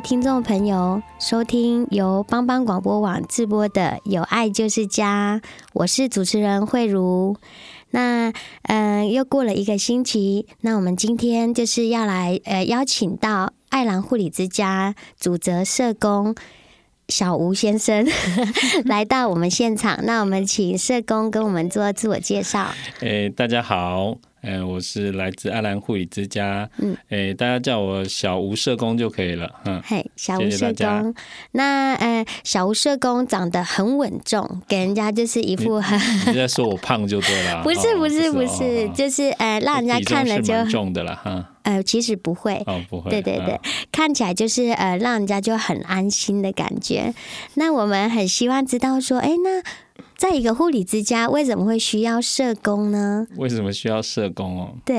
听众朋友收听由帮帮广播网直播的《有爱就是家》，我是主持人慧茹。那嗯、又过了一个星期，那我们今天就是要来呃邀请到爱兰护理之家主责社工小吴先生 来到我们现场。那我们请社工跟我们做自我介绍。诶，大家好。嗯，我是来自爱兰护理之家。嗯，哎，大家叫我小吴社工就可以了。嗯，嘿，小吴社工。那呃，小吴社工长得很稳重，给人家就是一副很你…… 你在说我胖就对了。不是不是不是，就是呃，让人家看了就很重的了哈。呃，其实不会。哦，不会。对对对，看起来就是呃，让人家就很安心的感觉。那我们很希望知道说，哎，那。在一个护理之家，为什么会需要社工呢？为什么需要社工哦？对，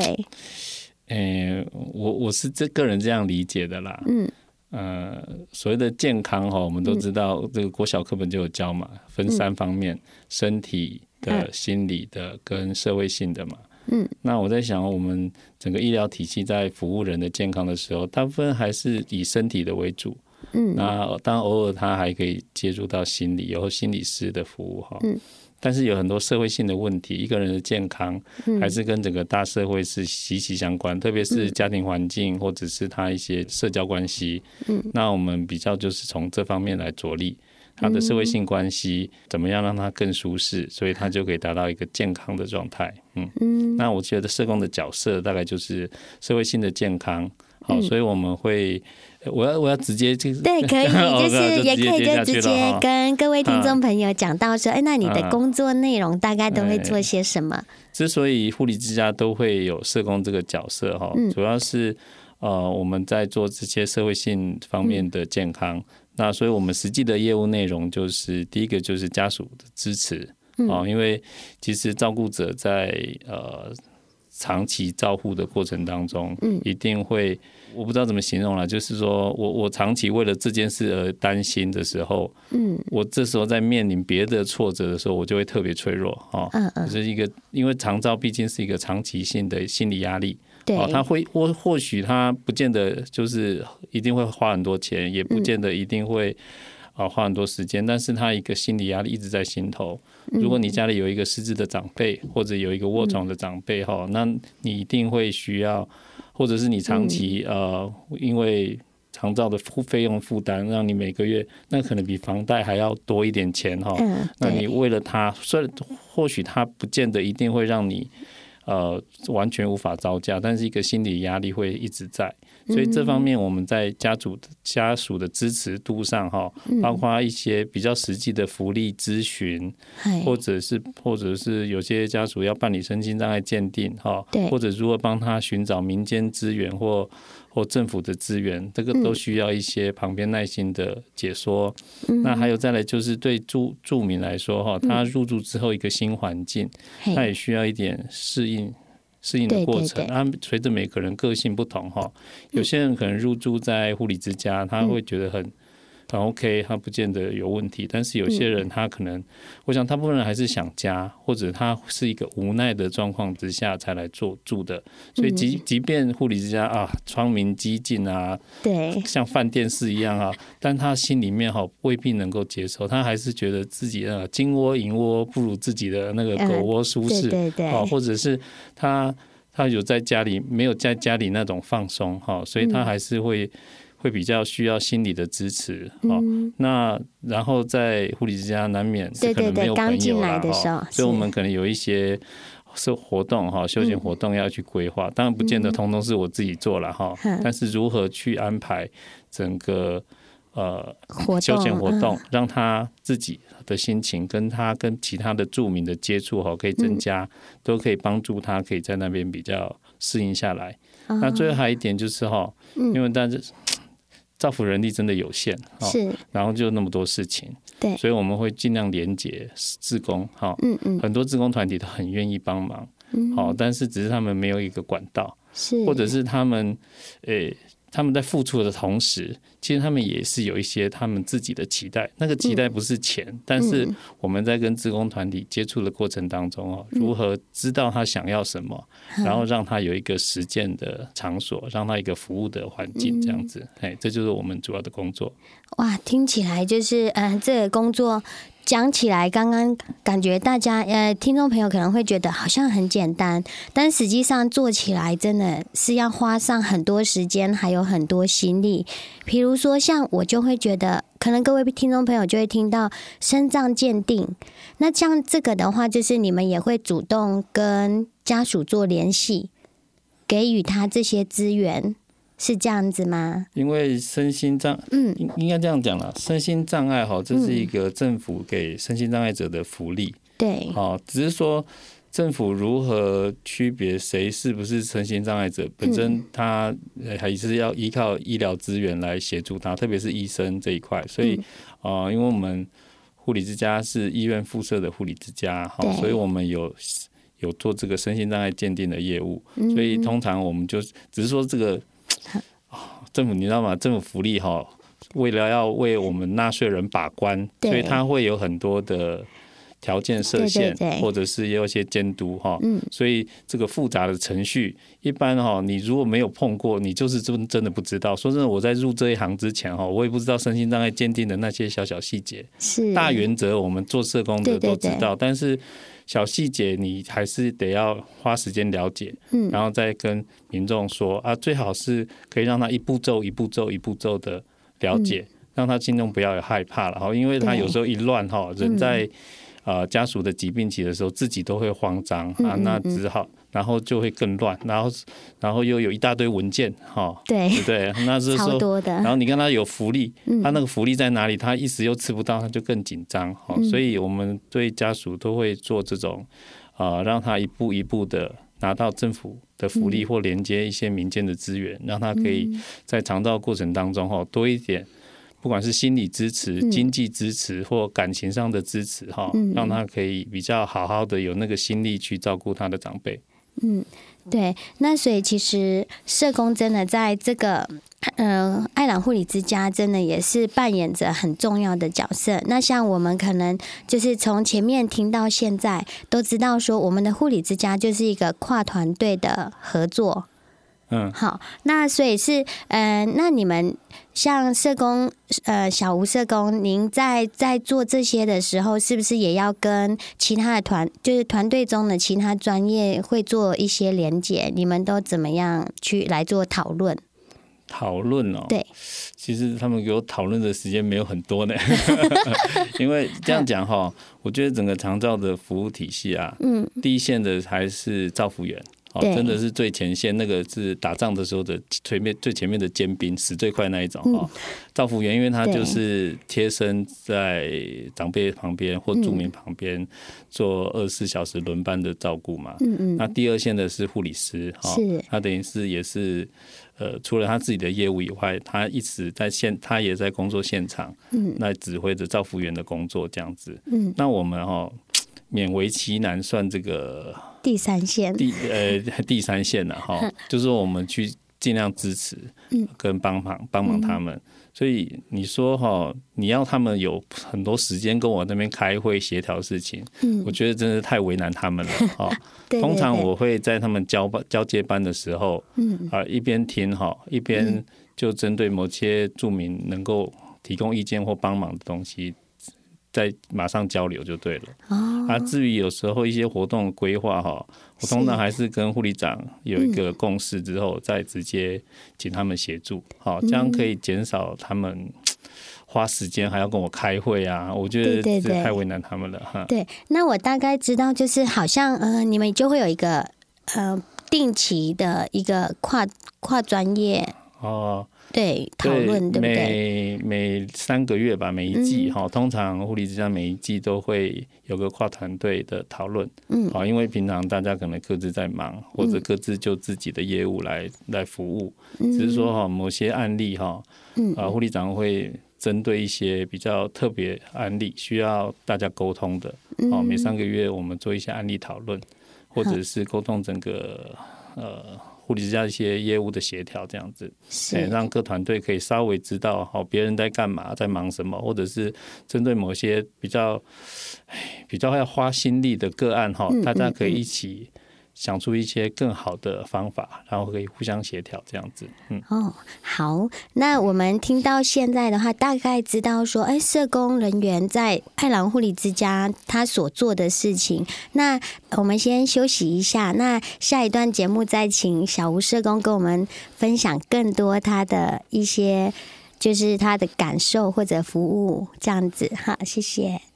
诶、欸，我我是这个人这样理解的啦。嗯，呃，所谓的健康哈，我们都知道，这个国小课本就有教嘛，分三方面：嗯、身体的、心理的跟社会性的嘛。嗯，那我在想，我们整个医疗体系在服务人的健康的时候，大部分还是以身体的为主。嗯，那当然偶尔他还可以接触到心理，有心理师的服务哈。嗯，但是有很多社会性的问题，一个人的健康还是跟整个大社会是息息相关，特别是家庭环境或者是他一些社交关系。嗯，那我们比较就是从这方面来着力，他的社会性关系怎么样让他更舒适，所以他就可以达到一个健康的状态。嗯嗯，那我觉得社工的角色大概就是社会性的健康。好，所以我们会。我要我要直接 就是对，可以就是也可以就直接跟各位听众朋友讲到说，哎，那你的工作内容大概都会做些什么？之所以护理之家都会有社工这个角色哈，主要是呃我们在做这些社会性方面的健康。那所以我们实际的业务内容就是第一个就是家属的支持啊，因为其实照顾者在呃。长期照护的过程当中，嗯，一定会，我不知道怎么形容了，就是说我我长期为了这件事而担心的时候，嗯，我这时候在面临别的挫折的时候，我就会特别脆弱，哈，嗯嗯，就是一个，因为长照毕竟是一个长期性的心理压力，对，他会或或许他不见得就是一定会花很多钱，也不见得一定会。啊，花很多时间，但是他一个心理压力一直在心头。如果你家里有一个失智的长辈，或者有一个卧床的长辈哈，那你一定会需要，或者是你长期呃，因为长照的付费用负担，让你每个月那可能比房贷还要多一点钱哈。那你为了他，虽然或许他不见得一定会让你呃完全无法招架，但是一个心理压力会一直在。所以这方面我们在家属家属的支持度上哈，包括一些比较实际的福利咨询，或者是或者是有些家属要办理身心障碍鉴定哈，或者如何帮他寻找民间资源或或政府的资源，这个都需要一些旁边耐心的解说。那还有再来就是对住住民来说哈，他入住之后一个新环境，他也需要一点适应。适应的过程，啊，随着每个人个性不同哈，有些人可能入住在护理之家，他会觉得很很 OK，他不见得有问题。但是有些人他可能，嗯、我想大部分人还是想家，或者他是一个无奈的状况之下才来做住的。所以即即便护理之家啊，窗明几净啊，对，像饭店式一样啊，但他心里面哈未必能够接受，他还是觉得自己啊金窝银窝不如自己的那个狗窝舒适，嗯、对对对，啊，或者是他他有在家里没有在家里那种放松哈，所以他还是会。嗯会比较需要心理的支持，好、嗯，那然后在护理之家难免是可能没有朋友啦，哈，所以我们可能有一些是活动哈，休闲活动要去规划，当然不见得通通是我自己做了哈，但是如何去安排整个呃休闲活动，让他自己的心情跟他跟其他的著名的接触哈可以增加，都可以帮助他可以在那边比较适应下来。那最后还有一点就是哈，因为但是。造福人力真的有限，是，然后就那么多事情，对，所以我们会尽量连接自工，哈，嗯嗯，很多自工团体都很愿意帮忙，嗯，好，但是只是他们没有一个管道，是，或者是他们，诶。他们在付出的同时，其实他们也是有一些他们自己的期待。那个期待不是钱，嗯、但是我们在跟职工团体接触的过程当中哦，嗯、如何知道他想要什么，嗯、然后让他有一个实践的场所，让他一个服务的环境，这样子，哎、嗯，这就是我们主要的工作。哇，听起来就是，嗯、呃，这个工作。讲起来，刚刚感觉大家呃，听众朋友可能会觉得好像很简单，但实际上做起来真的是要花上很多时间，还有很多心力。比如说，像我就会觉得，可能各位听众朋友就会听到身障鉴定，那像这个的话，就是你们也会主动跟家属做联系，给予他这些资源。是这样子吗？因为身心障，嗯，应应该这样讲了，身心障碍哈，这是一个政府给身心障碍者的福利，对，好，只是说政府如何区别谁是不是身心障碍者，本身他还是要依靠医疗资源来协助他，特别是医生这一块，所以啊，因为我们护理之家是医院附设的护理之家，好，所以我们有有做这个身心障碍鉴定的业务，所以通常我们就只是说这个。政府你知道吗？政府福利哈，为了要为我们纳税人把关，所以他会有很多的条件设限，或者是有一些监督哈。所以这个复杂的程序，一般哈，你如果没有碰过，你就是真真的不知道。说真的，我在入这一行之前哈，我也不知道身心障碍鉴定的那些小小细节。是大原则，我们做社工的都知道，但是。小细节你还是得要花时间了解，嗯，然后再跟民众说啊，最好是可以让他一步骤一步骤一步骤的了解，嗯、让他心中不要有害怕了哈，因为他有时候一乱哈，人在。呃，家属的疾病期的时候，自己都会慌张啊，那只好，然后就会更乱，然后，然后又有一大堆文件，哈，对。对，那是说，然后你看他有福利，他那个福利在哪里？他一时又吃不到，他就更紧张，哈，所以我们对家属都会做这种，啊，让他一步一步的拿到政府的福利或连接一些民间的资源，让他可以在长照过程当中，哈，多一点。不管是心理支持、经济支持或感情上的支持，哈、嗯，让他可以比较好好的有那个心力去照顾他的长辈。嗯，对。那所以其实社工真的在这个，嗯、呃，爱朗护理之家真的也是扮演着很重要的角色。那像我们可能就是从前面听到现在，都知道说我们的护理之家就是一个跨团队的合作。嗯，好，那所以是，呃，那你们像社工，呃，小吴社工，您在在做这些的时候，是不是也要跟其他的团，就是团队中的其他专业会做一些连接？你们都怎么样去来做讨论？讨论哦，对，其实他们给我讨论的时间没有很多呢，因为这样讲哈，我觉得整个长照的服务体系啊，嗯，第一线的还是照服员。哦，真的是最前线，那个是打仗的时候的前面最前面的尖兵，死最快那一种哦。照服员，因为他就是贴身在长辈旁边或住民旁边做二十四小时轮班的照顾嘛。嗯嗯。那第二线的是护理师，哈，他等于是也是呃，除了他自己的业务以外，他一直在现，他也在工作现场，嗯，来指挥着照服员的工作这样子。嗯。那我们哈。勉为其难算这个第三线，第呃第三线了哈，就是我们去尽量支持，跟帮忙帮忙他们。所以你说哈，你要他们有很多时间跟我那边开会协调事情，我觉得真的太为难他们了 哈。通常我会在他们交班交接班的时候，嗯啊一边听哈，一边就针对某些著名能够提供意见或帮忙的东西。再马上交流就对了。哦。啊，至于有时候一些活动规划哈，我通常还是跟护理长有一个共识之后，再直接请他们协助。好，这样可以减少他们花时间还要跟我开会啊。我觉得这太为难他们了哈。对，那我大概知道，就是好像呃，你们就会有一个呃定期的一个跨跨专业哦。对，讨论对不对？每每三个月吧，每一季哈、嗯，通常护理之家每一季都会有个跨团队的讨论。嗯，好，因为平常大家可能各自在忙，或者各自就自己的业务来、嗯、来服务。只是说哈，某些案例哈，啊，护理长会针对一些比较特别案例，需要大家沟通的。好，每三个月我们做一些案例讨论，或者是沟通整个呃。护理之家一些业务的协调，这样子，哎，让各团队可以稍微知道，好，别人在干嘛，在忙什么，或者是针对某些比较，比较要花心力的个案，哈，大家可以一起。想出一些更好的方法，然后可以互相协调，这样子。嗯，哦，好，那我们听到现在的话，大概知道说，哎，社工人员在爱朗护理之家他所做的事情。那我们先休息一下，那下一段节目再请小吴社工跟我们分享更多他的一些，就是他的感受或者服务这样子。好，谢谢。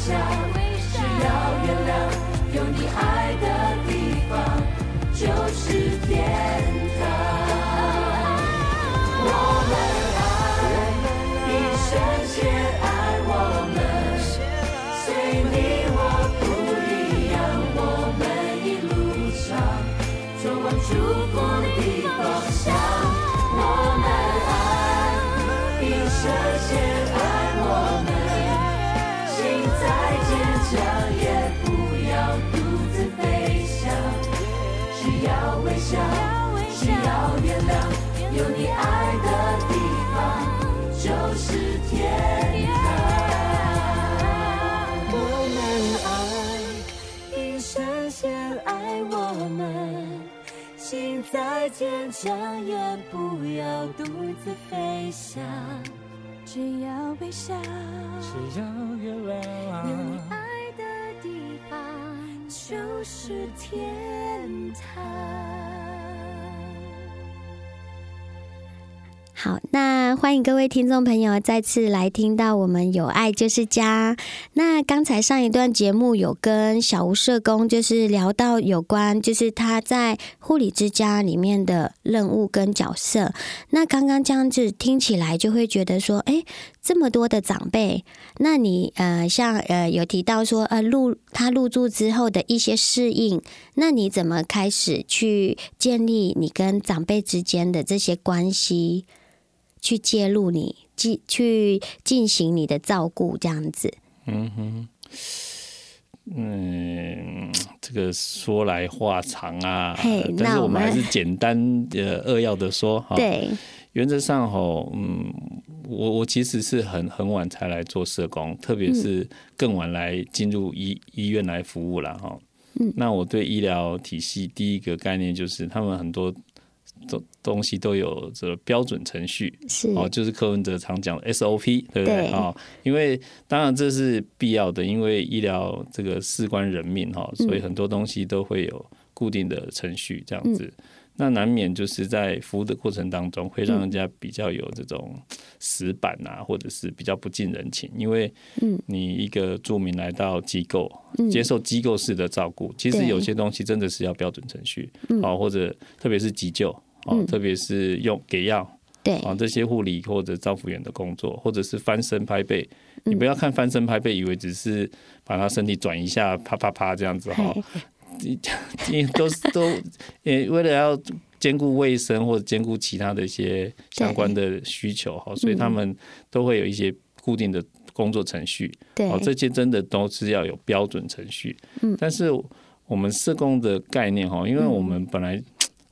笑，只要原谅，有你爱的地方就是天堂。我们爱，比圣洁爱我们，随你我不一样。我们一路上，走往祝福的梦。像我们爱，比圣洁爱我们。坚强也不要独自飞翔，需要微笑，需要原谅，有你爱的地方就是天堂。我们爱，一生先爱我们心再坚强也不要独自飞翔。只要微笑，只要月亮，有你爱的地方就是天堂。好，那欢迎各位听众朋友再次来听到我们有爱就是家。那刚才上一段节目有跟小吴社工就是聊到有关，就是他在护理之家里面的任务跟角色。那刚刚这样子听起来就会觉得说，哎，这么多的长辈，那你呃，像呃有提到说呃入他入住之后的一些适应，那你怎么开始去建立你跟长辈之间的这些关系？去介入你进去进行你的照顾这样子，嗯哼，嗯，这个说来话长啊，但是我们还是简单的扼要的说哈。对，原则上哈，嗯，我我其实是很很晚才来做社工，特别是更晚来进入医医院来服务了哈。嗯，那我对医疗体系第一个概念就是他们很多。东东西都有这个标准程序，是哦，就是柯文哲常讲的 SOP，对不对啊？因为当然这是必要的，因为医疗这个事关人命哈，所以很多东西都会有固定的程序这样子。嗯、那难免就是在服务的过程当中，会让人家比较有这种死板啊，或者是比较不近人情。因为你一个住民来到机构，接受机构式的照顾，其实有些东西真的是要标准程序，好，或者特别是急救。哦，特别是用给药，对。啊，这些护理或者照护员的工作，或者是翻身拍背，你不要看翻身拍背，以为只是把他身体转一下，啪啪啪这样子哈，你你都是都，也为了要兼顾卫生或者兼顾其他的一些相关的需求哈，所以他们都会有一些固定的工作程序，对，哦，这些真的都是要有标准程序，嗯，但是我们社工的概念哈，因为我们本来。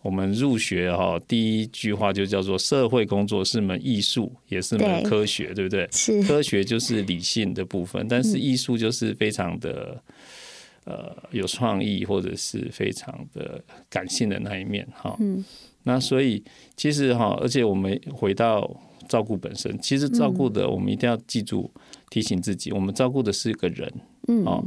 我们入学哈，第一句话就叫做社会工作是门艺术，也是门科学，对，对不对？是科学就是理性的部分，但是艺术就是非常的、嗯、呃有创意或者是非常的感性的那一面哈。嗯，那所以其实哈，而且我们回到照顾本身，其实照顾的我们一定要记住提醒自己，我们照顾的是一个人，嗯，哦，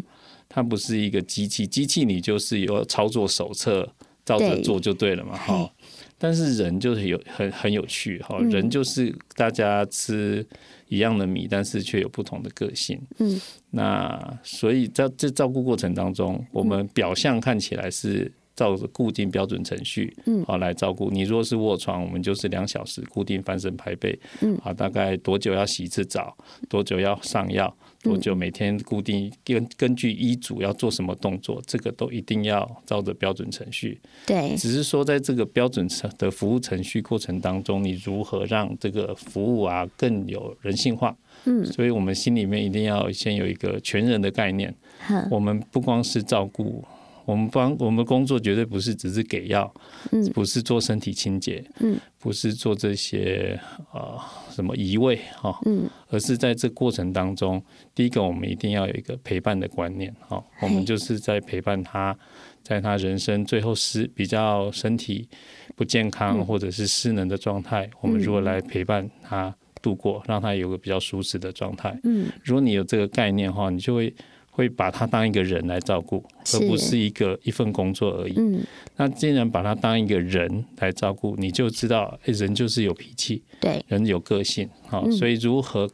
它不是一个机器，机器你就是有操作手册。照着做就对了嘛，哈。但是人就是有很很有趣，哈。人就是大家吃一样的米，但是却有不同的个性。嗯。那所以在这照顾过程当中，我们表象看起来是照着固定标准程序，嗯，好来照顾你。如果是卧床，我们就是两小时固定翻身拍背，嗯，啊，大概多久要洗一次澡，多久要上药。多久每天固定根根据医嘱要做什么动作，这个都一定要照着标准程序。对，只是说在这个标准程的服务程序过程当中，你如何让这个服务啊更有人性化？嗯，所以我们心里面一定要先有一个全人的概念。嗯，我们不光是照顾。我们帮我们工作绝对不是只是给药，嗯，不是做身体清洁，嗯，不是做这些呃什么移位哈，嗯，而是在这过程当中，第一个我们一定要有一个陪伴的观念哈，我们就是在陪伴他，在他人生最后失比较身体不健康或者是失能的状态，我们如何来陪伴他度过，让他有个比较舒适的状态，嗯，如果你有这个概念的话，你就会。会把他当一个人来照顾，而不是一个一份工作而已。嗯，那既然把他当一个人来照顾，你就知道，哎，人就是有脾气，对，人有个性，好，所以如何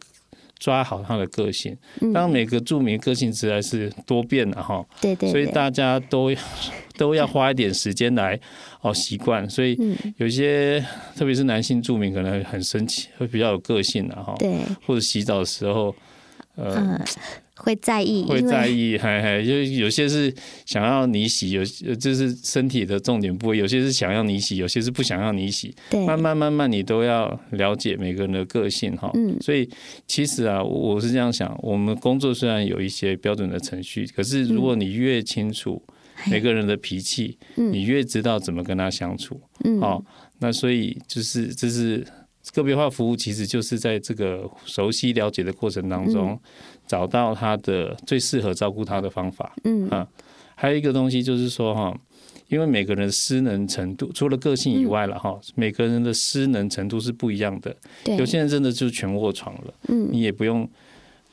抓好他的个性？嗯、当然，每个著名个性实在是多变的哈，对，对对，所以大家都 都要花一点时间来哦习惯。所以有些，特别是男性著名可能很生气，会比较有个性的哈，对，或者洗澡的时候，呃。嗯会在意，会在意，还还，就有些是想要你洗，有就是身体的重点部位，有些是想要你洗，有些是不想要你洗。对，慢慢慢慢，你都要了解每个人的个性哈。嗯，所以其实啊，我是这样想，我们工作虽然有一些标准的程序，可是如果你越清楚每个人的脾气，嗯，你越知道怎么跟他相处。嗯，好，那所以就是这是个别化服务，其实就是在这个熟悉了解的过程当中。嗯。找到他的最适合照顾他的方法，嗯。啊，还有一个东西就是说哈，因为每个人的失能程度，除了个性以外了哈，每个人的失能程度是不一样的。对，有些人真的就全卧床了，嗯，你也不用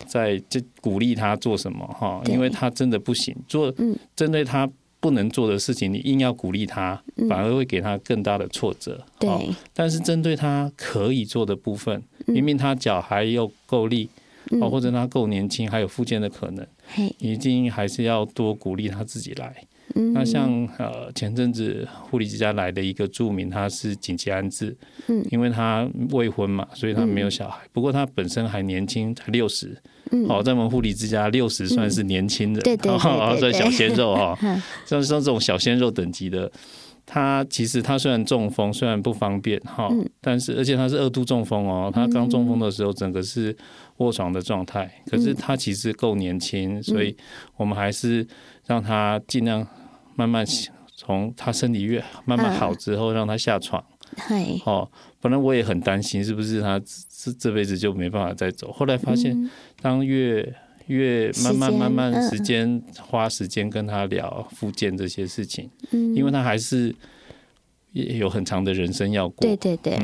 再就鼓励他做什么哈，因为他真的不行。做，针对他不能做的事情，你硬要鼓励他，反而会给他更大的挫折。对，但是针对他可以做的部分，明明他脚还有够力。哦，或者他够年轻，还有复健的可能，一定还是要多鼓励他自己来。那像呃前阵子护理之家来的一个住民，他是紧急安置，因为他未婚嘛，所以他没有小孩。不过他本身还年轻，才六十。哦，在我们护理之家六十算是年轻人，对对对，算小鲜肉哈 像像这种小鲜肉等级的。他其实他虽然中风，虽然不方便哈，但是而且他是二度中风哦。他刚中风的时候，整个是卧床的状态。可是他其实够年轻，所以我们还是让他尽量慢慢从他身体越慢慢好之后，让他下床。哦，本来我也很担心，是不是他这这辈子就没办法再走？后来发现，当越越慢慢慢慢时间花时间跟他聊复健这些事情，嗯，因为他还是也有很长的人生要过，对对对，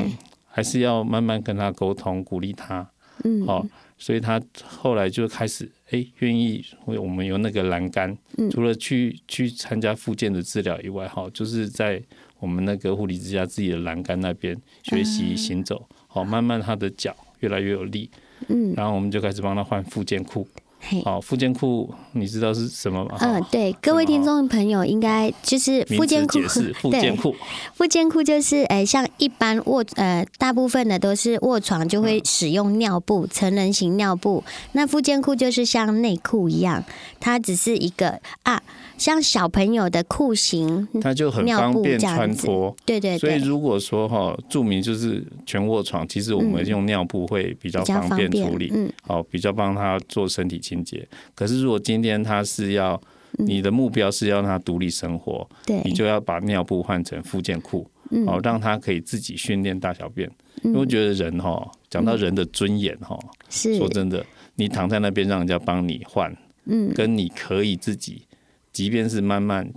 还是要慢慢跟他沟通，鼓励他，嗯，好，所以他后来就开始哎愿意为我们有那个栏杆，除了去去参加复健的治疗以外，哈，就是在我们那个护理之家自己的栏杆那边学习行走，好，慢慢他的脚越来越有力，嗯，然后我们就开始帮他换复健裤。好，复健裤你知道是什么吗？嗯，对，各位听众朋友应该就是复健裤。复健裤，复健裤就是，哎，像一般卧呃，大部分的都是卧床就会使用尿布，成人型尿布。那复健裤就是像内裤一样，它只是一个啊。像小朋友的裤型，它就很方便穿脱。对对对。所以如果说哈，著名就是全卧床，其实我们用尿布会比较方便处理，嗯，好，比较帮他做身体清洁。可是如果今天他是要你的目标是要让他独立生活，对，你就要把尿布换成附件裤，好，让他可以自己训练大小便。因为我觉得人哈，讲到人的尊严哈，是说真的，你躺在那边让人家帮你换，嗯，跟你可以自己。即便是慢慢，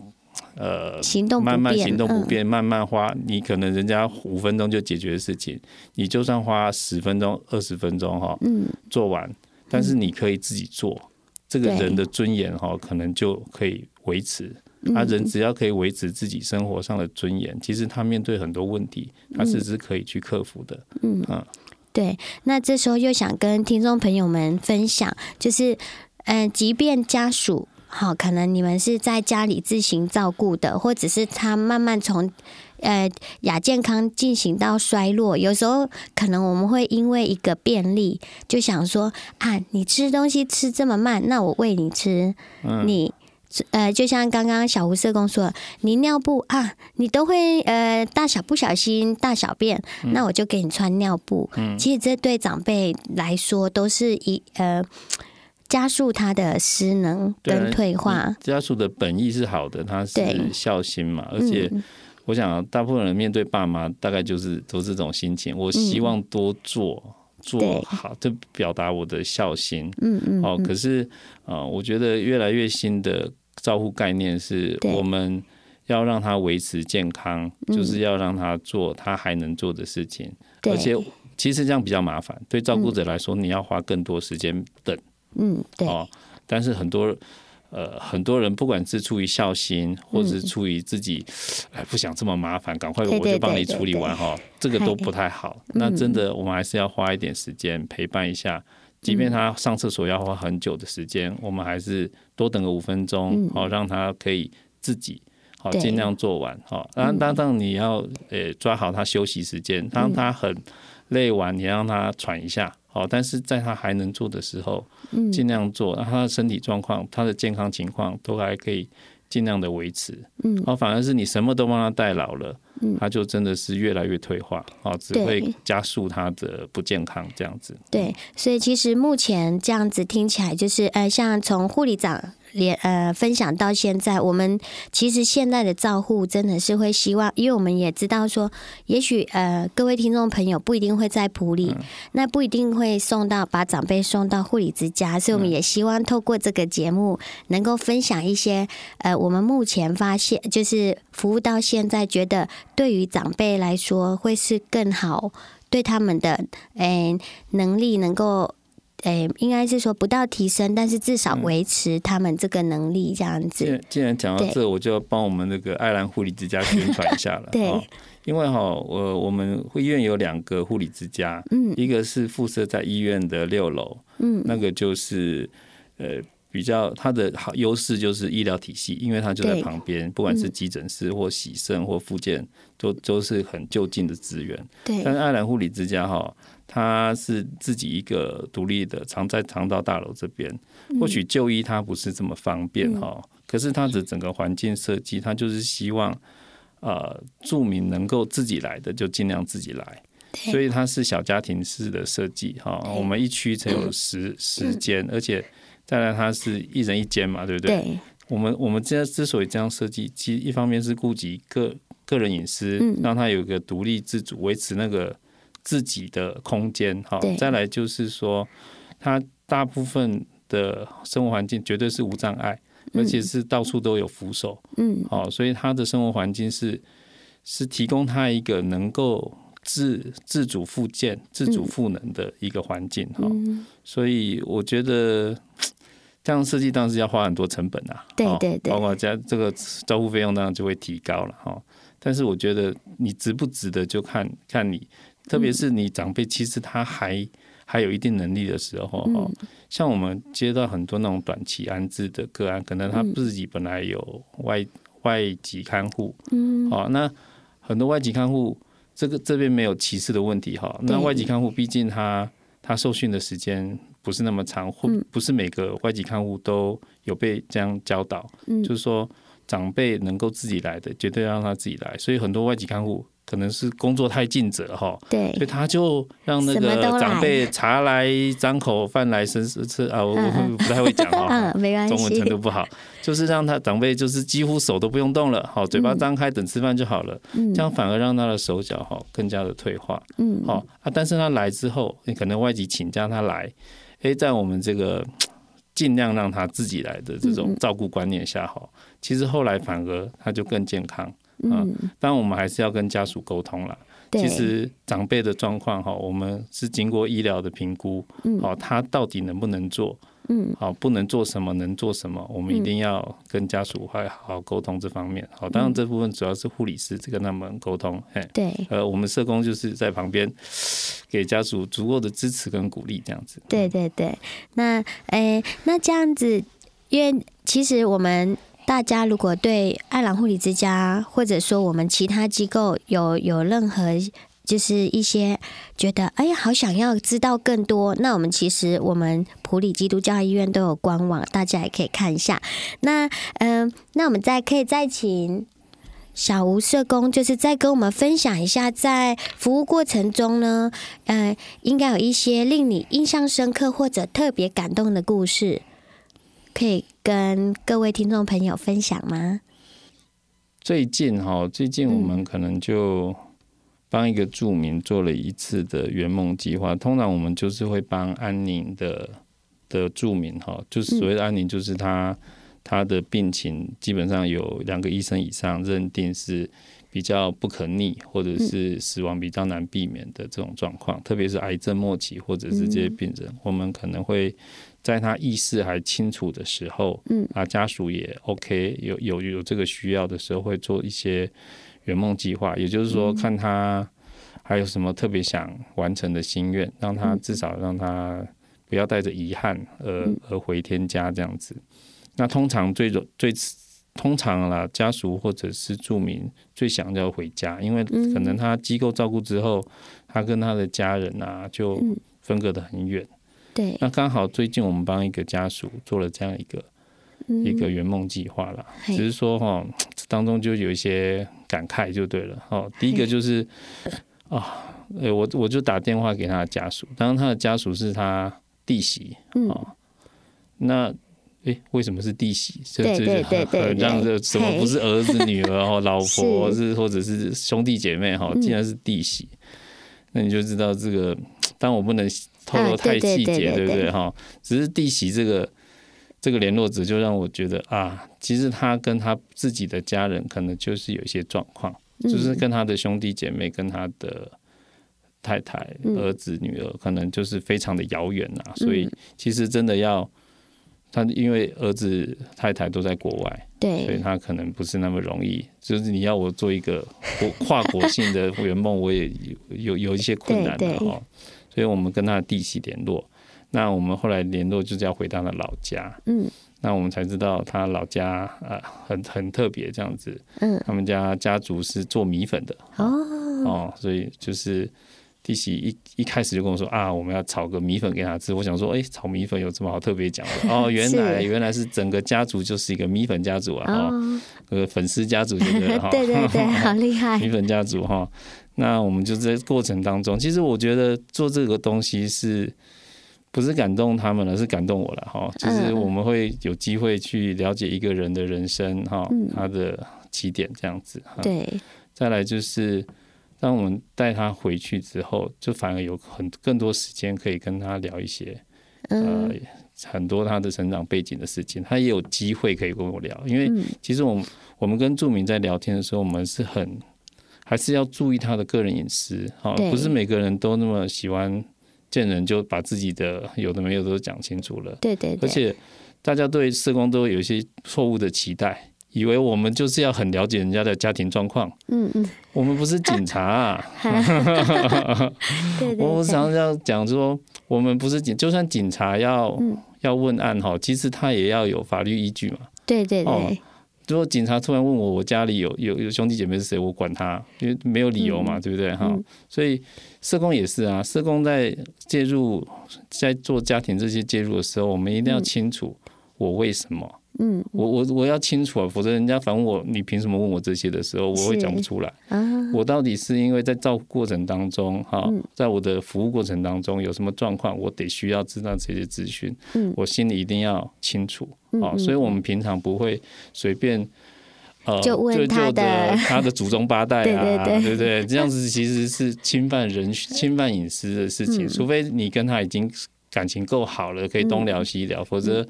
呃，行动慢慢行动不便，慢慢花，你可能人家五分钟就解决的事情，你就算花十分钟、二十分钟哈，嗯，做完，但是你可以自己做，这个人的尊严哈，可能就可以维持。他人只要可以维持自己生活上的尊严，其实他面对很多问题，他是是可以去克服的。嗯，对。那这时候又想跟听众朋友们分享，就是，嗯，即便家属。好，可能你们是在家里自行照顾的，或者是他慢慢从呃亚健康进行到衰落。有时候可能我们会因为一个便利，就想说啊，你吃东西吃这么慢，那我喂你吃。嗯、你呃，就像刚刚小胡社工说，你尿布啊，你都会呃大小不小心大小便，嗯、那我就给你穿尿布。嗯、其实这对长辈来说都是一呃。加速他的失能跟退化。家属的本意是好的，他是孝心嘛，而且我想大部分人面对爸妈，大概就是都是这种心情。我希望多做做好，就表达我的孝心。嗯嗯。哦，可是啊，我觉得越来越新的照护概念是，我们要让他维持健康，就是要让他做他还能做的事情。而且其实这样比较麻烦，对照顾者来说，你要花更多时间等。嗯，对。哦，但是很多呃很多人不管是出于孝心，或者是出于自己哎、嗯、不想这么麻烦，赶快我就帮你处理完哈，这个都不太好。那真的我们还是要花一点时间陪伴一下。即便他上厕所要花很久的时间，嗯、我们还是多等个五分钟，好、嗯、让他可以自己好尽量做完。哈，当当当你要呃抓好他休息时间，当他很累完，你让他喘一下。好，但是在他还能做的时候，尽量做，那他的身体状况、他的健康情况都还可以尽量的维持。嗯，好，反而是你什么都帮他代劳了。他就真的是越来越退化，哦，只会加速他的不健康这样子。对，所以其实目前这样子听起来，就是呃，像从护理长。连呃，分享到现在，我们其实现在的照护真的是会希望，因为我们也知道说，也许呃，各位听众朋友不一定会在普里，嗯、那不一定会送到把长辈送到护理之家，所以我们也希望透过这个节目，能够分享一些呃，我们目前发现就是服务到现在，觉得对于长辈来说会是更好，对他们的诶、呃、能力能够。哎，应该是说不到提升，但是至少维持他们这个能力这样子。嗯、既然讲到这，我就要帮我们那个爱兰护理之家宣传一下了。对，因为哈，我我们医院有两个护理之家，嗯，一个是附设在医院的六楼，嗯，那个就是呃比较它的好优势就是医疗体系，因为它就在旁边，不管是急诊室或洗肾或复健，都都是很就近的资源。对，但是爱兰护理之家哈。他是自己一个独立的，常在长道大楼这边。或许就医他不是这么方便哈，嗯、可是他的整个环境设计，他就是希望呃住民能够自己来的就尽量自己来，所以他是小家庭式的设计哈。我们一区才有十十间，而且再来他是一人一间嘛，对不对？对我们我们这之所以这样设计，其实一方面是顾及个个人隐私，嗯、让他有一个独立自主，维持那个。自己的空间，哈，再来就是说，他大部分的生活环境绝对是无障碍，而且是到处都有扶手，嗯，好，所以他的生活环境是是提供他一个能够自自主复健、自主赋能的一个环境，哈，所以我觉得这样设计当然是要花很多成本啊，对对对，包括加这个照护费用当然就会提高了，哈，但是我觉得你值不值得就看看你。特别是你长辈，其实他还还有一定能力的时候，哈，像我们接到很多那种短期安置的个案，可能他自己本来有外外籍看护，嗯，好，那很多外籍看护，这个这边没有歧视的问题，哈，那外籍看护毕竟他他受训的时间不是那么长，或不是每个外籍看护都有被这样教导，嗯，就是说长辈能够自己来的，绝对要让他自己来，所以很多外籍看护。可能是工作太尽责哈，对，所以他就让那个长辈茶来张口，饭来伸手吃啊，我 不太会讲哈，没关系，中文程度不好，就是让他长辈就是几乎手都不用动了，好，嘴巴张开等吃饭就好了，嗯，这样反而让他的手脚哈更加的退化，嗯，好啊，但是他来之后，你可能外籍请假他来，诶，在我们这个尽量让他自己来的这种照顾观念下哈，其实后来反而他就更健康。嗯，当然我们还是要跟家属沟通了。对其实长辈的状况哈，我们是经过医疗的评估，好，他到底能不能做？嗯，好，不能做什么，能做什么？我们一定要跟家属会好好沟通这方面。好，当然这部分主要是护理师跟他们沟通。嘿，对，呃，我们社工就是在旁边给家属足够的支持跟鼓励，这样子。对对对，那哎，那这样子，因为其实我们。大家如果对爱朗护理之家，或者说我们其他机构有有任何就是一些觉得哎呀好想要知道更多，那我们其实我们普里基督教医院都有官网，大家也可以看一下。那嗯、那我们再可以再请小吴社工，就是再跟我们分享一下，在服务过程中呢，呃，应该有一些令你印象深刻或者特别感动的故事。可以跟各位听众朋友分享吗？最近哈，最近我们可能就帮一个著名做了一次的圆梦计划。通常我们就是会帮安宁的的著名哈，就是所谓的安宁，就是他他的病情基本上有两个医生以上认定是比较不可逆，或者是死亡比较难避免的这种状况，特别是癌症末期或者是这些病人，我们可能会。在他意识还清楚的时候，嗯，啊，家属也 OK，有有有这个需要的时候，会做一些圆梦计划，也就是说，看他还有什么特别想完成的心愿，让他至少让他不要带着遗憾而而回天家这样子。那通常最最通常啦，家属或者是住民最想要回家，因为可能他机构照顾之后，他跟他的家人啊就分隔得很远。对，那刚好最近我们帮一个家属做了这样一个一个圆梦计划啦，只是说哈，当中就有一些感慨就对了。哦，第一个就是啊，我我就打电话给他的家属，当然他的家属是他弟媳哦，那。哎，为什么是弟媳？这这很让这什么不是儿子、女儿哦，老婆是或者是兄弟姐妹哈，竟然是弟媳，那你就知道这个。当我不能透露太细节，对不对哈？只是弟媳这个这个联络者，就让我觉得啊，其实他跟他自己的家人可能就是有一些状况，就是跟他的兄弟姐妹、跟他的太太、儿子、女儿，可能就是非常的遥远呐。所以其实真的要。他因为儿子太太都在国外，对，所以他可能不是那么容易。就是你要我做一个国跨国性的 圆梦，我也有有有一些困难的哈。所以我们跟他的弟媳联络，那我们后来联络就是要回他的老家，嗯，那我们才知道他老家啊很很特别这样子，嗯，他们家家族是做米粉的哦哦，所以就是。弟媳一一开始就跟我说啊，我们要炒个米粉给他吃。我想说，哎、欸，炒米粉有这么好特别讲的？哦，原来原来是整个家族就是一个米粉家族啊，哈、哦，呃，粉丝家族对不 对？对对对，好厉害！米粉家族哈，那我们就在过程当中，其实我觉得做这个东西是不是感动他们了，是感动我了哈。就是我们会有机会去了解一个人的人生哈，他的起点这样子。对，再来就是。当我们带他回去之后，就反而有很更多时间可以跟他聊一些，呃，很多他的成长背景的事情。他也有机会可以跟我聊，因为其实我们我们跟著名在聊天的时候，我们是很还是要注意他的个人隐私，哈，不是每个人都那么喜欢见人就把自己的有的没有都讲清楚了。对对，而且大家对社工都有一些错误的期待。以为我们就是要很了解人家的家庭状况，嗯嗯，我们不是警察啊。我常常讲说，我们不是警，就算警察要要问案哈，其实他也要有法律依据嘛。对对对。如果警察突然问我，我家里有有有兄弟姐妹是谁，我管他，因为没有理由嘛，对不对哈？所以社工也是啊，社工在介入在做家庭这些介入的时候，我们一定要清楚我为什么。嗯，我我我要清楚啊，否则人家反问我，你凭什么问我这些的时候，我会讲不出来。啊，我到底是因为在照顾过程当中，哈，在我的服务过程当中有什么状况，我得需要知道这些资讯。嗯，我心里一定要清楚。啊，所以我们平常不会随便，呃，就问他的 他的祖宗八代啊，对不对？这样子其实是侵犯人 侵犯隐私的事情，除非你跟他已经感情够好了，可以东聊西聊，否则。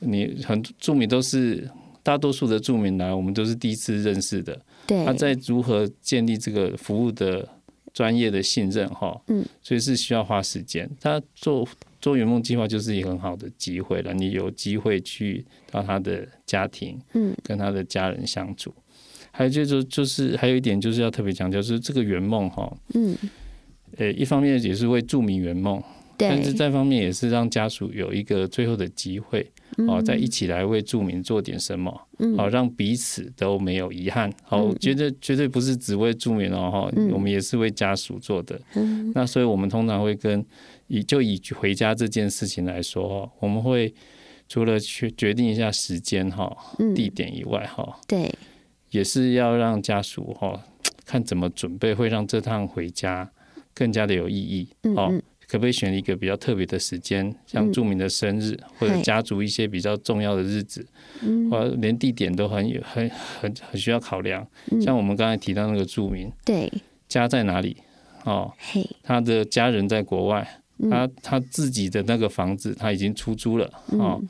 你很著名都是大多数的著名来，我们都是第一次认识的。对，他在如何建立这个服务的专业的信任哈，嗯，所以是需要花时间。他做做圆梦计划就是一个很好的机会了，你有机会去到他的家庭，嗯，跟他的家人相处。还有就是就是还有一点就是要特别强调，就是这个圆梦哈，嗯，呃，一方面也是为著名圆梦，但是这方面也是让家属有一个最后的机会。哦，再一起来为住民做点什么，好让彼此都没有遗憾。好，我觉得绝对不是只为住民哦，哈，我们也是为家属做的。那所以我们通常会跟以就以回家这件事情来说哈，我们会除了去决定一下时间哈、地点以外哈，对，也是要让家属哈看怎么准备，会让这趟回家更加的有意义。好。可不可以选一个比较特别的时间，像著名的生日、嗯、或者家族一些比较重要的日子，或者连地点都很有很很很需要考量。嗯、像我们刚才提到那个著名，对，家在哪里？哦，嘿，他的家人在国外，嗯、他他自己的那个房子他已经出租了，哦，嗯、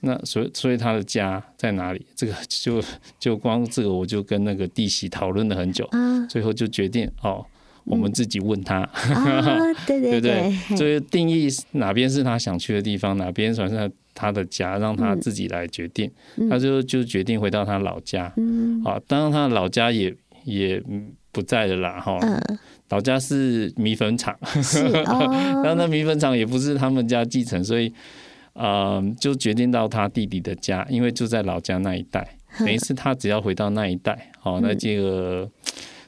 那所以所以他的家在哪里？这个就就光这个我就跟那个弟媳讨论了很久，啊、最后就决定哦。我们自己问他，哦、对对 对，对不对？所以定义哪边是他想去的地方，哪边算是他的家，让他自己来决定。嗯、他就就决定回到他老家。嗯，好，当然他的老家也也不在了啦，哈。嗯。老家是米粉厂，然后那米粉厂也不是他们家继承，所以，呃，就决定到他弟弟的家，因为就在老家那一带。等于是他只要回到那一带，好，那这个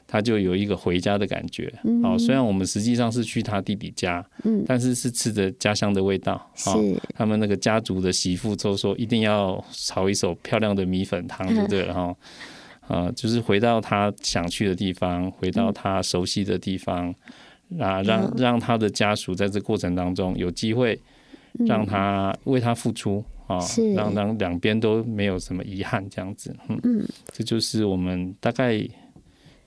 他就有一个回家的感觉。好，虽然我们实际上是去他弟弟家，但是是吃着家乡的味道。好，他们那个家族的媳妇都说一定要炒一手漂亮的米粉汤，对不对？哈。啊，就是回到他想去的地方，回到他熟悉的地方，嗯、啊，让让他的家属在这过程当中有机会让他为他付出、嗯、啊，是让让两边都没有什么遗憾，这样子，嗯，嗯这就是我们大概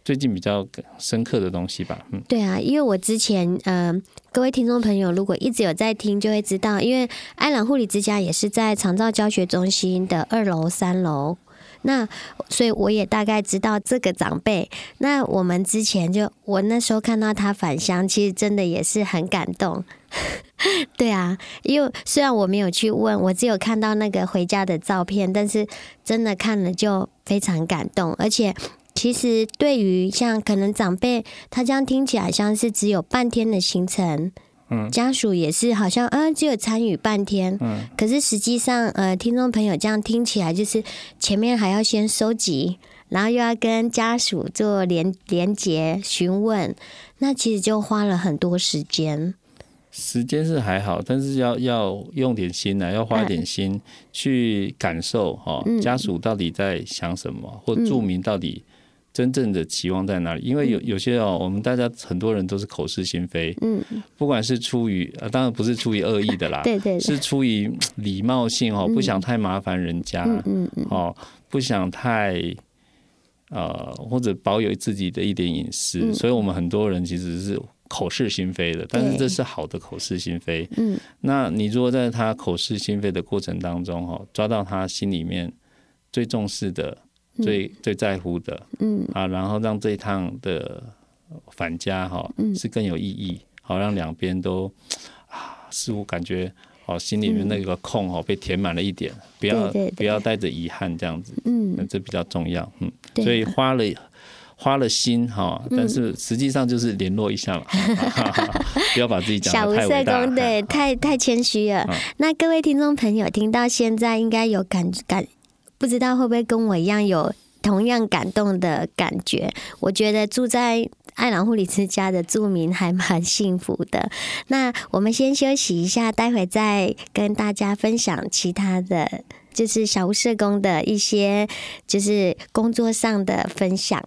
最近比较深刻的东西吧，嗯，对啊，因为我之前，嗯、各位听众朋友如果一直有在听，就会知道，因为爱朗护理之家也是在长照教学中心的二楼、三楼。那所以我也大概知道这个长辈。那我们之前就我那时候看到他返乡，其实真的也是很感动。对啊，因为虽然我没有去问，我只有看到那个回家的照片，但是真的看了就非常感动。而且其实对于像可能长辈，他这样听起来像是只有半天的行程。嗯，家属也是好像啊，只有参与半天。嗯，可是实际上，呃，听众朋友这样听起来，就是前面还要先收集，然后又要跟家属做连连接询问，那其实就花了很多时间。时间是还好，但是要要用点心啊，要花点心去感受哈，家属到底在想什么，或住民到底。真正的期望在哪里？因为有有些哦，我们大家很多人都是口是心非，嗯，不管是出于啊，当然不是出于恶意的啦，对对，是出于礼貌性哦，不想太麻烦人家，嗯嗯，哦，不想太呃，或者保有自己的一点隐私，所以我们很多人其实是口是心非的，但是这是好的口是心非，嗯，那你如果在他口是心非的过程当中哦，抓到他心里面最重视的。最最在乎的，嗯。啊，然后让这一趟的返家哈，是更有意义，好让两边都啊，似乎感觉哦，心里面那个空哦被填满了一点，不要不要带着遗憾这样子，嗯，那这比较重要，嗯，所以花了花了心哈，但是实际上就是联络一下嘛，不要把自己讲得太伟大，对，太太谦虚了。那各位听众朋友听到现在应该有感感。不知道会不会跟我一样有同样感动的感觉？我觉得住在爱朗护理之家的住民还蛮幸福的。那我们先休息一下，待会再跟大家分享其他的就是小屋社工的一些就是工作上的分享。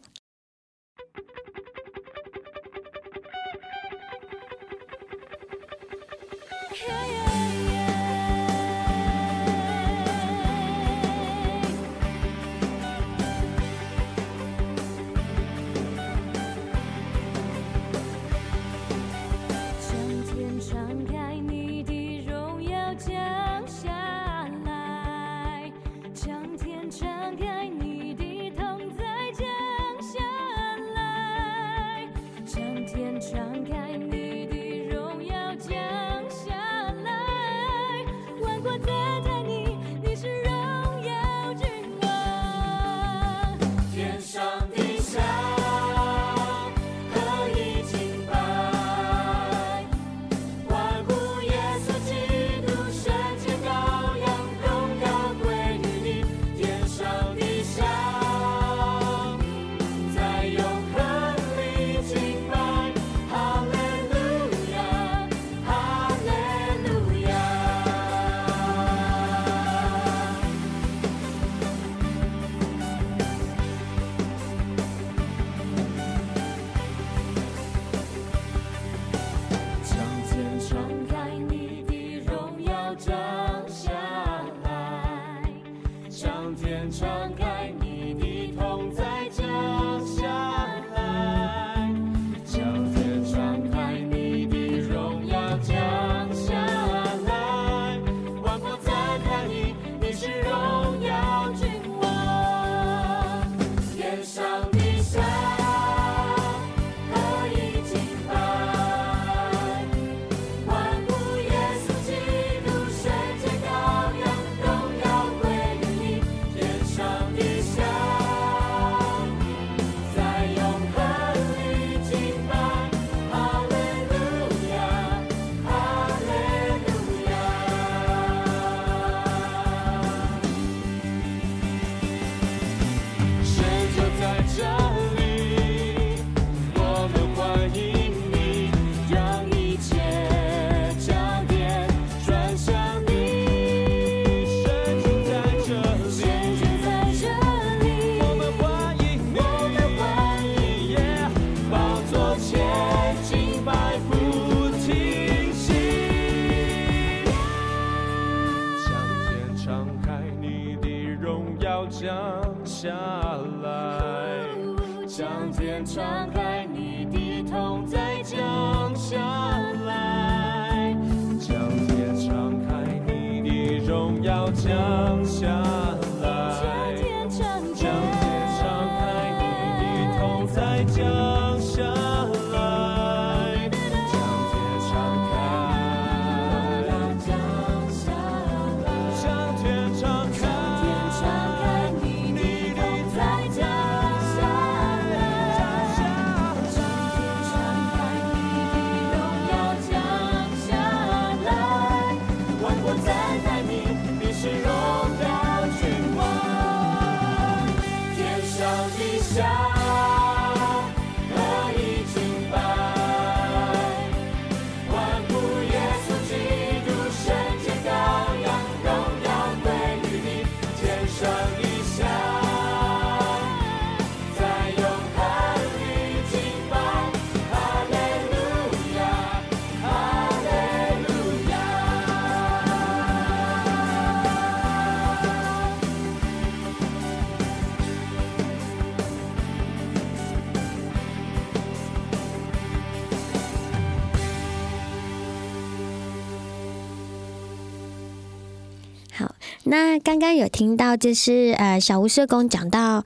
刚刚有听到，就是呃，小吴社工讲到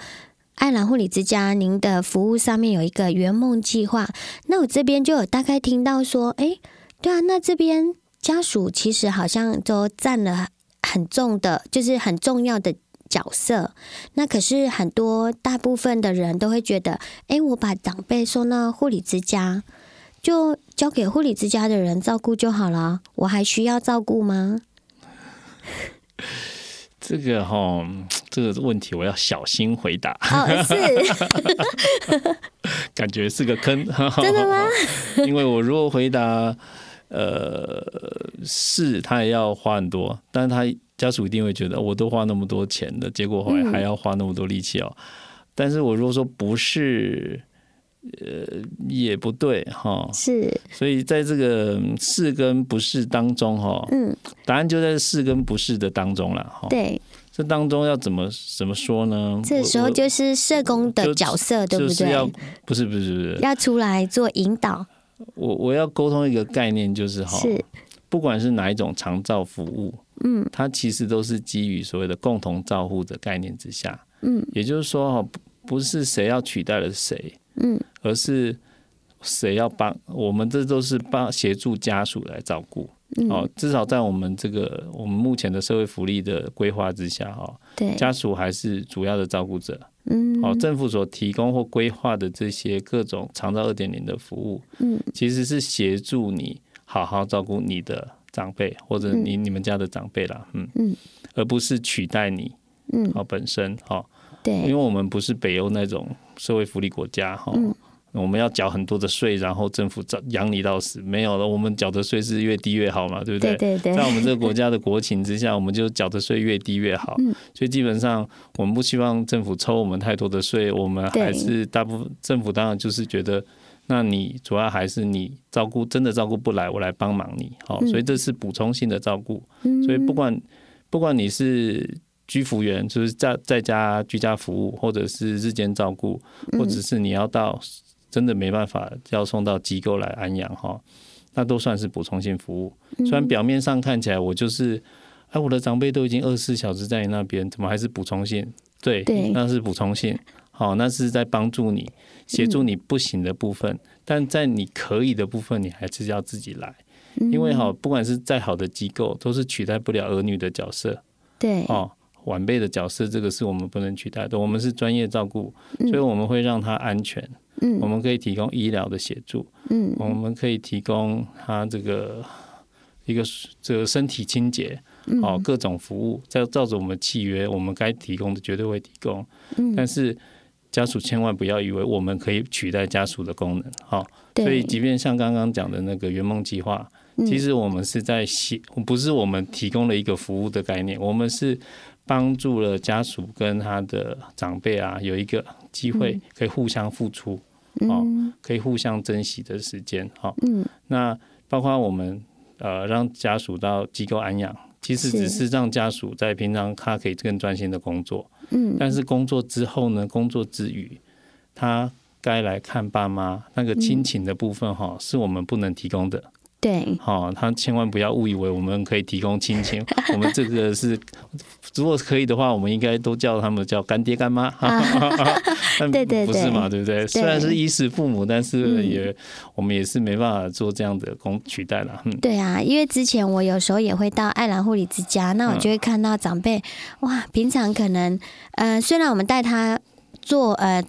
爱兰护理之家，您的服务上面有一个圆梦计划。那我这边就有大概听到说，哎，对啊，那这边家属其实好像都占了很重的，就是很重要的角色。那可是很多大部分的人都会觉得，哎，我把长辈送到护理之家，就交给护理之家的人照顾就好了，我还需要照顾吗？这个哈，这个问题我要小心回答。哦，是，感觉是个坑。真的吗？因为我如果回答，呃，是，他也要花很多，但是他家属一定会觉得，我都花那么多钱的，结果后来还要花那么多力气哦。嗯、但是我如果说不是。呃，也不对哈，是，所以在这个是跟不是当中哈，嗯，答案就在是跟不是的当中了哈。对，这当中要怎么怎么说呢？这时候就是社工的角色，对不对？要不是不是不是要出来做引导。我我要沟通一个概念，就是哈，是，不管是哪一种长照服务，嗯，它其实都是基于所谓的共同照护的概念之下，嗯，也就是说哈，不是谁要取代了谁。嗯，而是谁要帮我们？这都是帮协助家属来照顾。哦，至少在我们这个我们目前的社会福利的规划之下，哈，对，家属还是主要的照顾者。嗯，哦，政府所提供或规划的这些各种长照二点零的服务，嗯，其实是协助你好好照顾你的长辈或者你你们家的长辈啦。嗯嗯，而不是取代你。嗯，哦，本身哦。对，因为我们不是北欧那种社会福利国家哈，嗯、我们要缴很多的税，然后政府养你到死，没有了，我们缴的税是越低越好嘛，对不对？对对对，在我们这个国家的国情之下，我们就缴的税越低越好。嗯、所以基本上我们不希望政府抽我们太多的税，我们还是大部分政府当然就是觉得，那你主要还是你照顾真的照顾不来，我来帮忙你，好，所以这是补充性的照顾。所以不管不管你是。居服员就是在在家居家服务，或者是日间照顾，或者是你要到真的没办法要送到机构来安养哈，那都算是补充性服务。虽然表面上看起来我就是，哎，我的长辈都已经二十四小时在你那边，怎么还是补充性？对，对那是补充性。好，那是在帮助你协助你不行的部分，但在你可以的部分，你还是要自己来，因为哈，不管是再好的机构，都是取代不了儿女的角色。对，哦。晚辈的角色，这个是我们不能取代的。我们是专业照顾，所以我们会让他安全。嗯，我们可以提供医疗的协助。嗯，我们可以提供他这个一个这个身体清洁，哦，各种服务，照照着我们契约，我们该提供的绝对会提供。嗯，但是家属千万不要以为我们可以取代家属的功能。好，所以即便像刚刚讲的那个圆梦计划，其实我们是在写，不是我们提供了一个服务的概念，我们是。帮助了家属跟他的长辈啊，有一个机会可以互相付出，哦，嗯可以互相珍惜的时间哈。嗯。那包括我们呃让家属到机构安养，其实只是。让家属在平常他可以更专心的工作，嗯，但是工作之后呢，工作之余，他该来看爸妈那个亲情的部分哈，是我们不能提供的。对，好，他千万不要误以为我们可以提供亲情，我们这个是，如果可以的话，我们应该都叫他们叫干爹干妈，但对对对不是嘛，对不对？虽然是衣食父母，但是也、嗯、我们也是没办法做这样的工取代了。嗯，对啊，因为之前我有时候也会到爱兰护理之家，那我就会看到长辈，哇，平常可能，呃，虽然我们带他做，呃。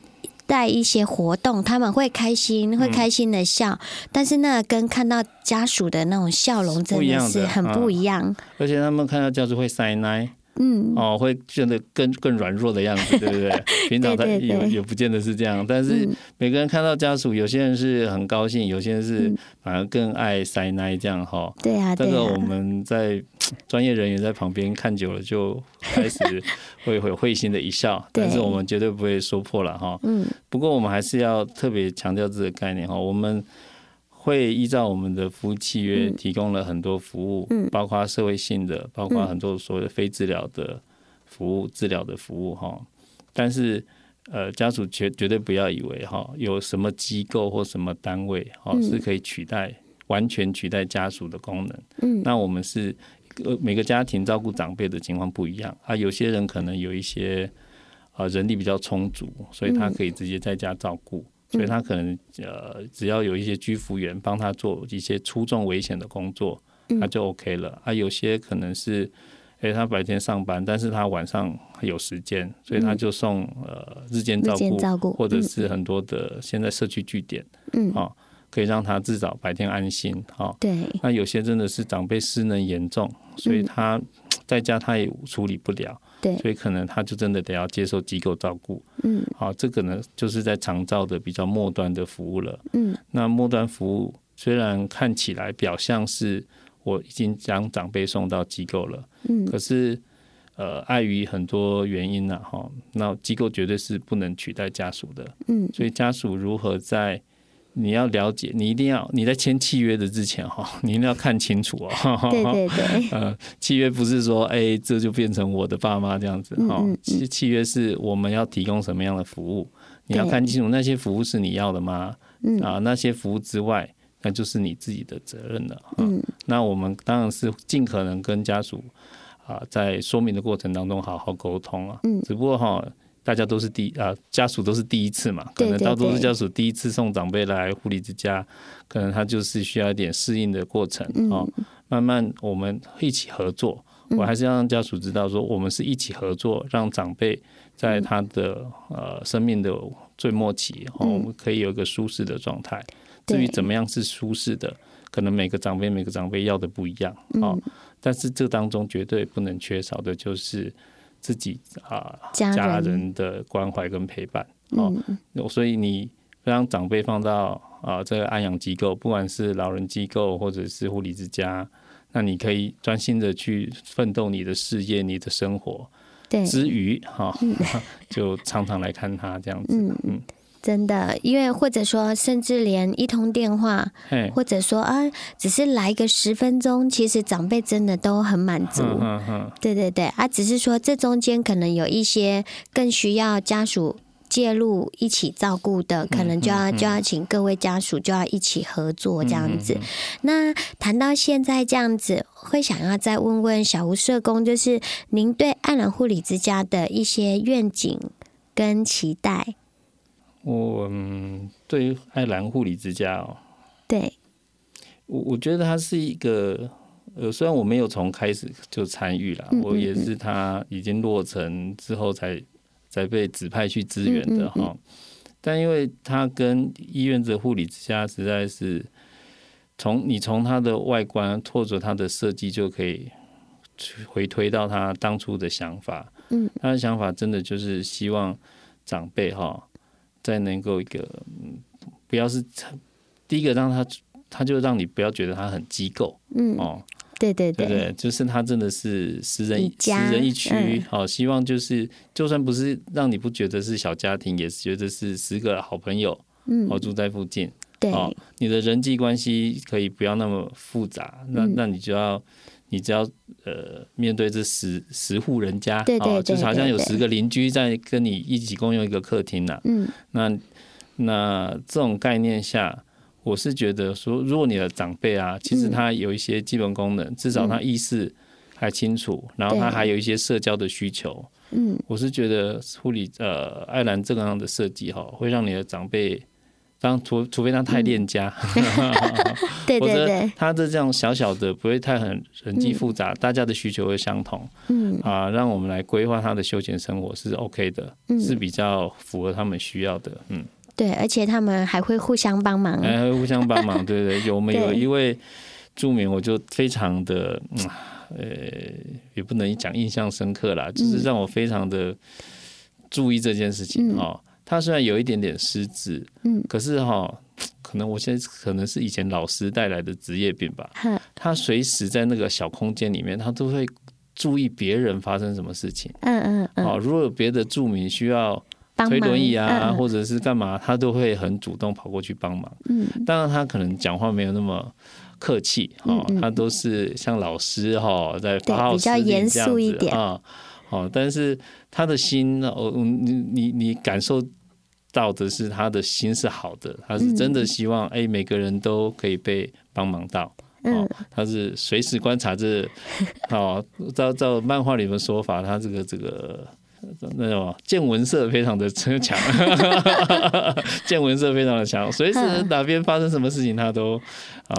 带一些活动，他们会开心，会开心的笑，嗯、但是那跟看到家属的那种笑容真的是很不一样。嗯、而且他们看到家属会塞奶。嗯，哦，会变得更更软弱的样子，对不对？平常他也也不见得是这样，但是每个人看到家属，有些人是很高兴，有些人是反而更爱塞奶这样哈。对啊，这个我们在专业人员在旁边看久了，就开始 会会会心的一笑，但是我们绝对不会说破了哈。嗯，不过我们还是要特别强调这个概念哈，我们。会依照我们的服务契约提供了很多服务，嗯，包括社会性的，包括很多所谓的非治疗的服务、治疗的服务哈。但是，呃，家属绝绝对不要以为哈有什么机构或什么单位哈是可以取代完全取代家属的功能。嗯，那我们是呃每个家庭照顾长辈的情况不一样啊，有些人可能有一些啊人力比较充足，所以他可以直接在家照顾。所以他可能呃，只要有一些居服员帮他做一些粗重危险的工作，他就 OK 了。啊，有些可能是，哎，他白天上班，但是他晚上有时间，所以他就送呃日间照顾，或者是很多的现在社区据点，嗯，啊，可以让他至少白天安心，哈。对。那有些真的是长辈失能严重，所以他 在家他也处理不了。对，所以可能他就真的得要接受机构照顾。嗯，好，这个呢就是在长照的比较末端的服务了。嗯，那末端服务虽然看起来表象是我已经将长辈送到机构了，嗯，可是呃碍于很多原因呢，哈，那机构绝对是不能取代家属的。嗯，所以家属如何在你要了解，你一定要你在签契约的之前哈，你一定要看清楚 哦。对对对。呃，契约不是说哎、欸，这就变成我的爸妈这样子哈。契契约是我们要提供什么样的服务，你要看清楚那些服务是你要的吗？嗯。啊，那些服务之外，那就是你自己的责任了。嗯。那我们当然是尽可能跟家属啊，在说明的过程当中好好沟通啊。嗯。只不过哈。大家都是第啊，家属都是第一次嘛，可能大多数家属第一次送长辈来护理之家，可能他就是需要一点适应的过程啊。慢慢我们一起合作，我还是要让家属知道说，我们是一起合作，让长辈在他的呃生命的最末期，哦，我们可以有一个舒适的状态。至于怎么样是舒适的，可能每个长辈每个长辈要的不一样啊，但是这当中绝对不能缺少的就是。自己啊，家人。的关怀跟陪伴哦，所以你让长辈放到啊这个安养机构，不管是老人机构或者是护理之家，那你可以专心的去奋斗你的事业、你的生活，对，之余哈，就常常来看他这样子，嗯。真的，因为或者说，甚至连一通电话，或者说啊，只是来个十分钟，其实长辈真的都很满足。对对对，啊，只是说这中间可能有一些更需要家属介入一起照顾的，可能就要就要请各位家属就要一起合作这样子。那谈到现在这样子，会想要再问问小吴社工，就是您对爱兰护理之家的一些愿景跟期待。我嗯，对于爱兰护理之家哦，对，我我觉得它是一个呃，虽然我没有从开始就参与了，嗯嗯嗯，我也是他已经落成之后才才被指派去支援的哈，但因为它跟医院的护理之家实在是从你从它的外观或者它的设计就可以回推到他当初的想法，嗯，他的想法真的就是希望长辈哈。再能够一个，嗯，不要是第一个让他，他就让你不要觉得他很机构，嗯，哦，对对对，对，就是他真的是十人十人一区，好，希望就是就算不是让你不觉得是小家庭，也是觉得是十个好朋友，嗯，哦，住在附近，对，哦，你的人际关系可以不要那么复杂，那、嗯、那你就要，你只要呃面对这十十户人家，对对对，对，对，就是好像有十个邻居在跟你一起共用一个客厅呐、啊，嗯，那那这种概念下。我是觉得说，如果你的长辈啊，其实他有一些基本功能，嗯、至少他意识还清楚、嗯，然后他还有一些社交的需求。嗯，我是觉得护理呃爱兰这个样的设计哈，会让你的长辈，当除除非他太恋家，嗯、对 对对，他的这样小小的不会太很人际复杂、嗯，大家的需求会相同。嗯。啊，让我们来规划他的休闲生活是 OK 的、嗯，是比较符合他们需要的。嗯。对，而且他们还会互相帮忙，还会互相帮忙，对对，有没有一位著名，我就非常的，呃，也不能讲印象深刻啦，就是让我非常的注意这件事情哦。他虽然有一点点失智，嗯，可是哈，可能我现在可能是以前老师带来的职业病吧，他随时在那个小空间里面，他都会注意别人发生什么事情，嗯嗯嗯，哦，如果有别的住民需要。推轮椅啊，或者是干嘛，他都会很主动跑过去帮忙。嗯，当然他可能讲话没有那么客气，哈，他都是像老师哈，在发号施令这样子啊。哦，但是他的心，哦，你你你感受到的是他的心是好的，他是真的希望哎，每个人都可以被帮忙到。哦，他是随时观察着，哦，照照漫画里面说法，他这个这个。那种见闻色非常的强，见闻色非常的强，随时哪边发生什么事情，他都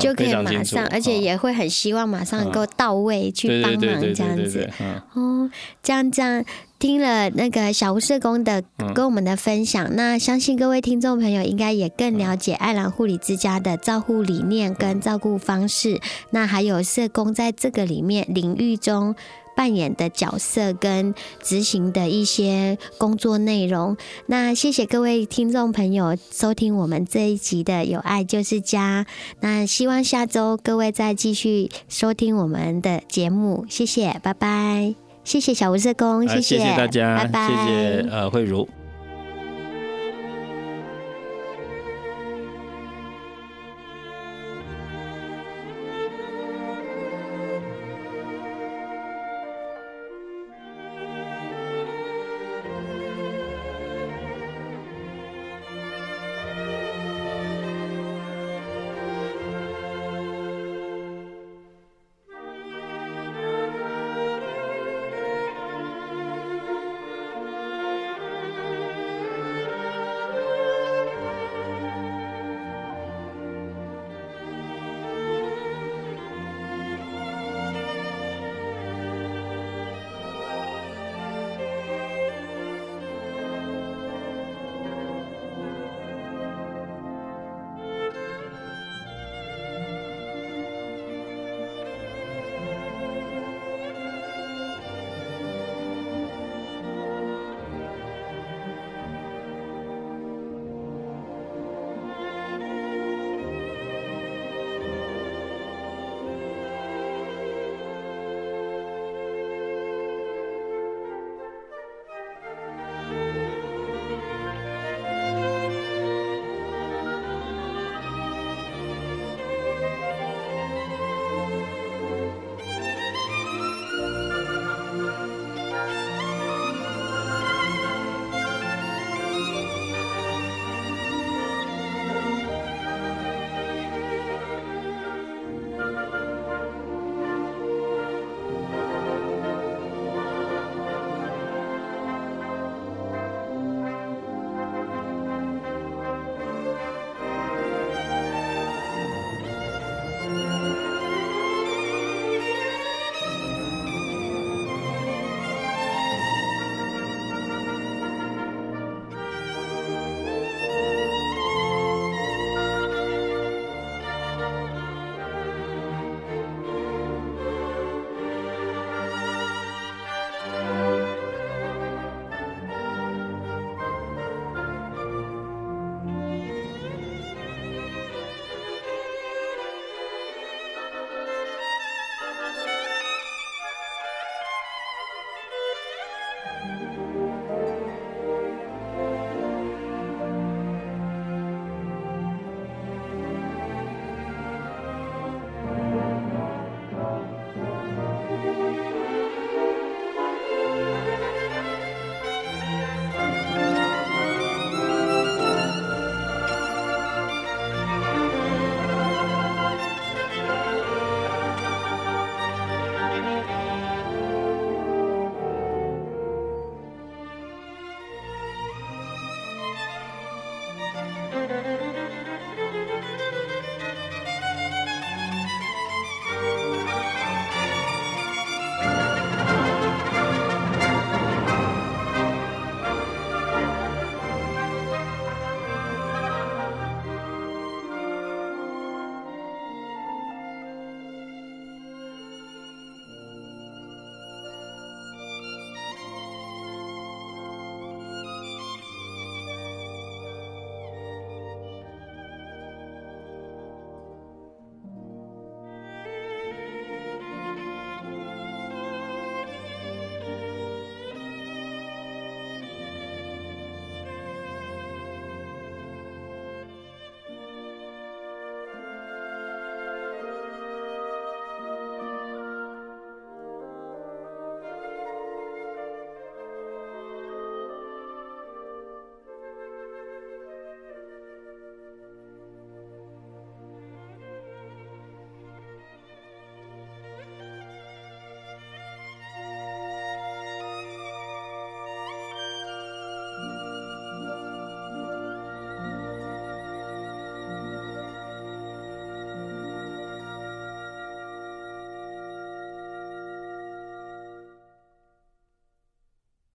就可以马上，而且也会很希望马上能够到位去帮忙这样子。哦，这样这样听了那个小吴社工的跟我们的分享，那相信各位听众朋友应该也更了解爱兰护理之家的照护理念跟照顾方式，那还有社工在这个里面领域中。扮演的角色跟执行的一些工作内容，那谢谢各位听众朋友收听我们这一集的有爱就是家，那希望下周各位再继续收听我们的节目，谢谢，拜拜，谢谢小吴社工，谢谢，谢谢大家，拜拜，谢谢呃慧如。